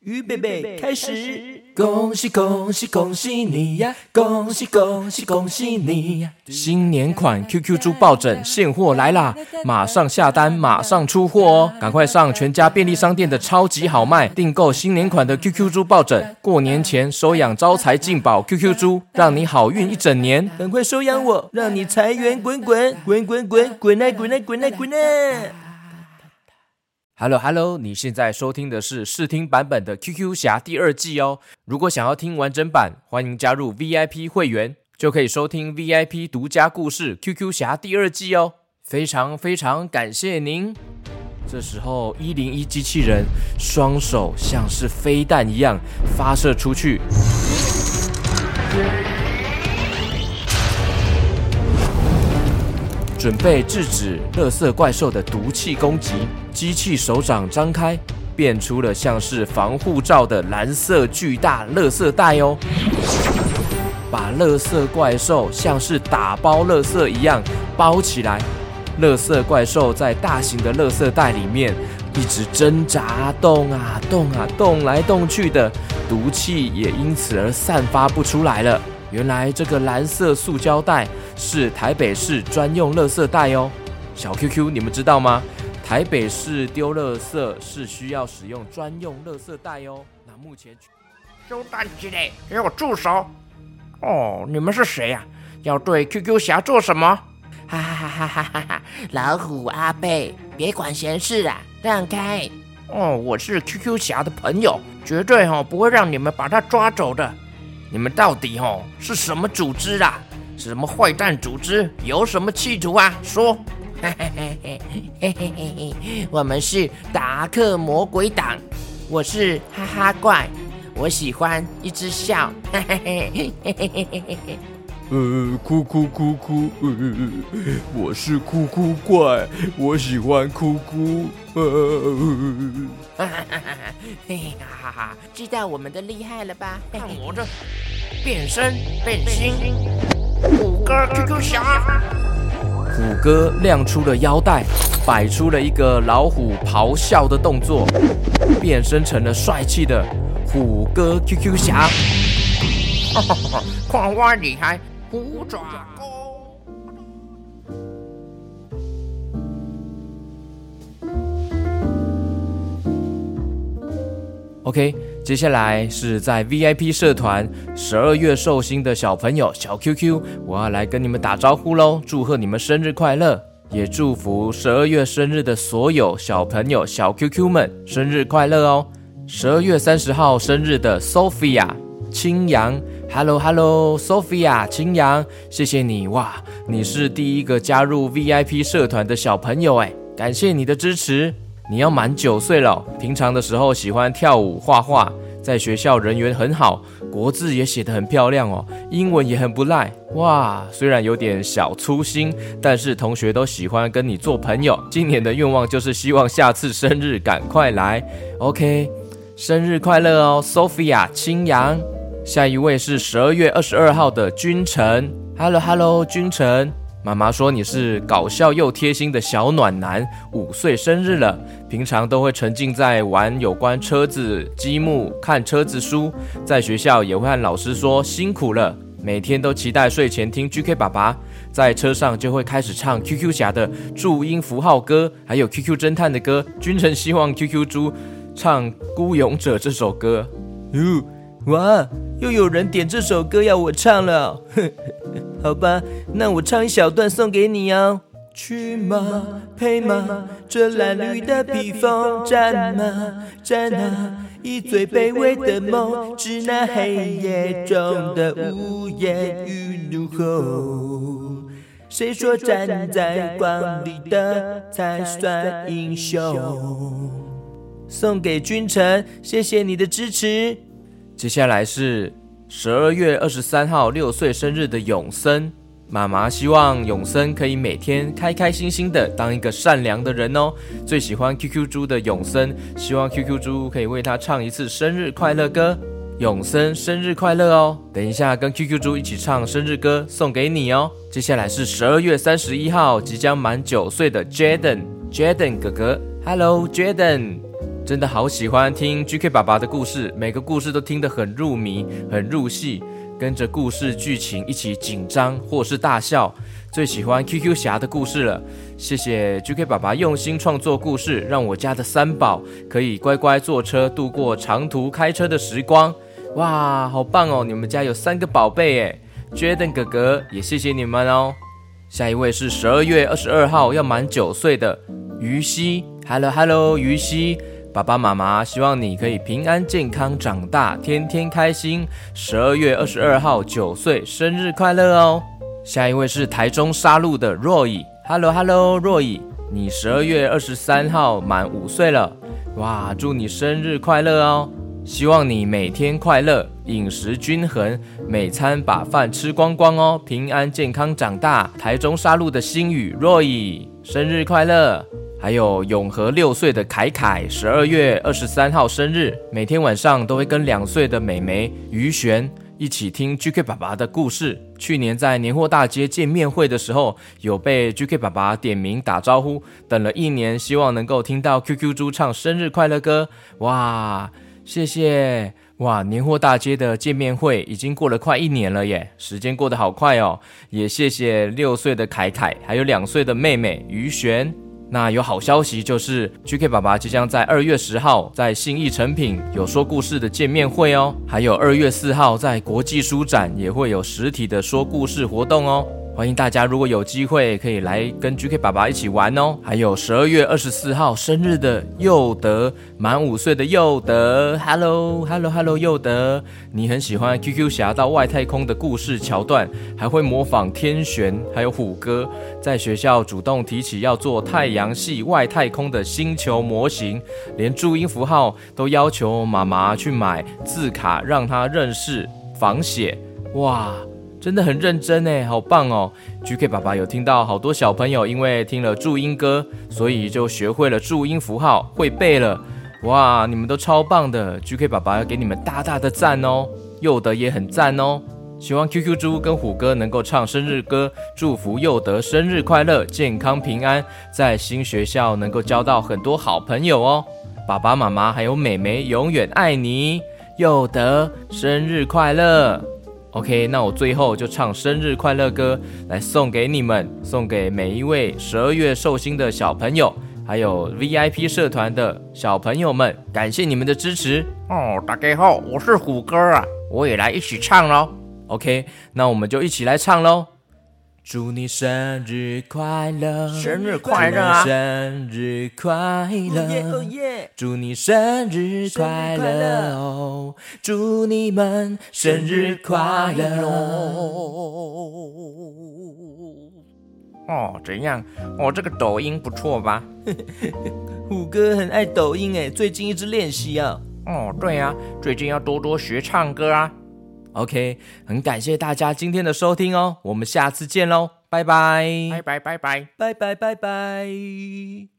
预备备，开始！恭喜恭喜恭喜你呀！恭喜恭喜恭喜你呀！新年款 QQ 猪抱枕现货来啦！马上下单，马上出货哦！赶快上全家便利商店的超级好卖，订购新年款的 QQ 猪抱枕。过年前收养招财进宝 QQ 猪，让你好运一整年。赶快收养我，让你财源滚滚滚滚滚滚来滚来滚来滚来！Hello Hello，你现在收听的是试听版本的 QQ 侠第二季哦。如果想要听完整版，欢迎加入 VIP 会员，就可以收听 VIP 独家故事 QQ 侠第二季哦。非常非常感谢您。这时候，一零一机器人双手像是飞弹一样发射出去。准备制止乐色怪兽的毒气攻击，机器手掌张开，变出了像是防护罩的蓝色巨大乐色袋哦。把乐色怪兽像是打包乐色一样包起来，乐色怪兽在大型的乐色袋里面一直挣扎，动啊动啊，动来动去的，毒气也因此而散发不出来了。原来这个蓝色塑胶袋是台北市专用垃圾袋哦，小 QQ，你们知道吗？台北市丢垃圾是需要使用专用垃圾袋哦。那目前，收蛋鸡嘞，给我住手！哦，你们是谁呀？要对 QQ 侠做什么？哈哈哈哈哈哈！老虎阿贝，别管闲事啊，让开！哦，我是 QQ 侠的朋友，绝对哈不会让你们把他抓走的。你们到底吼是什么组织啊？什么坏蛋组织？有什么企图啊？说，嘿嘿嘿嘿嘿嘿嘿嘿，我们是达克魔鬼党，我是哈哈怪，我喜欢一直笑，嘿嘿嘿嘿嘿嘿嘿嘿。呃，哭哭哭哭，呃我是哭哭怪，我喜欢哭哭。哈哈哈哈哈！知道我们的厉害了吧？看我的变身变心，五哥 QQ 侠。虎哥亮出了腰带，摆出了一个老虎咆哮的动作，变身成了帅气的虎哥 QQ 侠。哈哈哈！看我厉害！虎爪功。OK，接下来是在 VIP 社团十二月寿星的小朋友小 QQ，我要来跟你们打招呼喽！祝贺你们生日快乐，也祝福十二月生日的所有小朋友小 QQ 们生日快乐哦！十二月三十号生日的 Sophia 青阳。Hello Hello，Sophia 青阳，谢谢你哇！你是第一个加入 VIP 社团的小朋友哎，感谢你的支持。你要满九岁了，平常的时候喜欢跳舞、画画，在学校人缘很好，国字也写得很漂亮哦，英文也很不赖哇！虽然有点小粗心，但是同学都喜欢跟你做朋友。今年的愿望就是希望下次生日赶快来。OK，生日快乐哦，Sophia 青阳。下一位是十二月二十二号的君臣，Hello Hello，君臣，妈妈说你是搞笑又贴心的小暖男，五岁生日了，平常都会沉浸在玩有关车子、积木、看车子书，在学校也会和老师说辛苦了，每天都期待睡前听 GK 爸爸，在车上就会开始唱 QQ 侠的注音符号歌，还有 QQ 侦探的歌，君臣希望 QQ 猪唱孤勇者这首歌，哟。哇，又有人点这首歌要我唱了，好吧，那我唱一小段送给你哦。去吗配吗，这褴褛的披风，战吗战啊，以最卑微的梦，致那黑夜中的无言与怒吼。谁说站在光里的才算英雄？送给君臣，谢谢你的支持。接下来是十二月二十三号六岁生日的永森妈妈，希望永森可以每天开开心心的当一个善良的人哦。最喜欢 QQ 猪的永森，希望 QQ 猪可以为他唱一次生日快乐歌。永森生日快乐哦！等一下跟 QQ 猪一起唱生日歌送给你哦。接下来是十二月三十一号即将满九岁的 Jaden Jaden 哥哥，Hello Jaden。真的好喜欢听 GK 爸爸的故事，每个故事都听得很入迷、很入戏，跟着故事剧情一起紧张或是大笑。最喜欢 QQ 侠的故事了，谢谢 GK 爸爸用心创作故事，让我家的三宝可以乖乖坐车度过长途开车的时光。哇，好棒哦！你们家有三个宝贝诶 j a d e n 哥哥也谢谢你们哦。下一位是十二月二十二号要满九岁的于西，Hello Hello，于西，爸爸妈妈希望你可以平安健康长大，天天开心。十二月二十二号九岁生日快乐哦。下一位是台中杀戮的若乙，Hello Hello，若乙，你十二月二十三号满五岁了，哇，祝你生日快乐哦。希望你每天快乐，饮食均衡，每餐把饭吃光光哦，平安健康长大。台中杀戮的星宇若以生日快乐，还有永和六岁的凯凯，十二月二十三号生日，每天晚上都会跟两岁的美眉于璇一起听 GK 爸爸的故事。去年在年货大街见面会的时候，有被 GK 爸爸点名打招呼，等了一年，希望能够听到 QQ 猪唱生日快乐歌，哇！谢谢哇！年货大街的见面会已经过了快一年了耶，时间过得好快哦。也谢谢六岁的凯凯，还有两岁的妹妹于璇。那有好消息就是 GK 爸爸即将在二月十号在信义成品有说故事的见面会哦，还有二月四号在国际书展也会有实体的说故事活动哦。欢迎大家，如果有机会可以来跟 GK 爸爸一起玩哦。还有十二月二十四号生日的佑德，满五岁的佑德，Hello Hello Hello，佑德，你很喜欢 QQ 侠到外太空的故事桥段，还会模仿天玄还有虎哥，在学校主动提起要做太阳系外太空的星球模型，连注音符号都要求妈妈去买字卡让他认识仿写，哇！真的很认真哎，好棒哦！GK 爸爸有听到好多小朋友因为听了注音歌，所以就学会了注音符号，会背了。哇，你们都超棒的！GK 爸爸要给你们大大的赞哦。佑德也很赞哦。希望 QQ 猪跟虎哥能够唱生日歌，祝福佑德生日快乐，健康平安，在新学校能够交到很多好朋友哦。爸爸妈妈还有妹妹永远爱你，佑德生日快乐。OK，那我最后就唱生日快乐歌来送给你们，送给每一位十二月寿星的小朋友，还有 VIP 社团的小朋友们，感谢你们的支持哦！大家好，我是虎哥啊，我也来一起唱喽。OK，那我们就一起来唱喽。祝你生日快乐，生日快乐啊！生日快乐，祝你生日快乐哦！祝你们生日快乐哦！怎样？哦这个抖音不错吧？虎哥很爱抖音哎，最近一直练习啊。哦，对啊，最近要多多学唱歌啊。OK，很感谢大家今天的收听哦，我们下次见喽，拜拜，拜拜拜拜拜拜拜拜。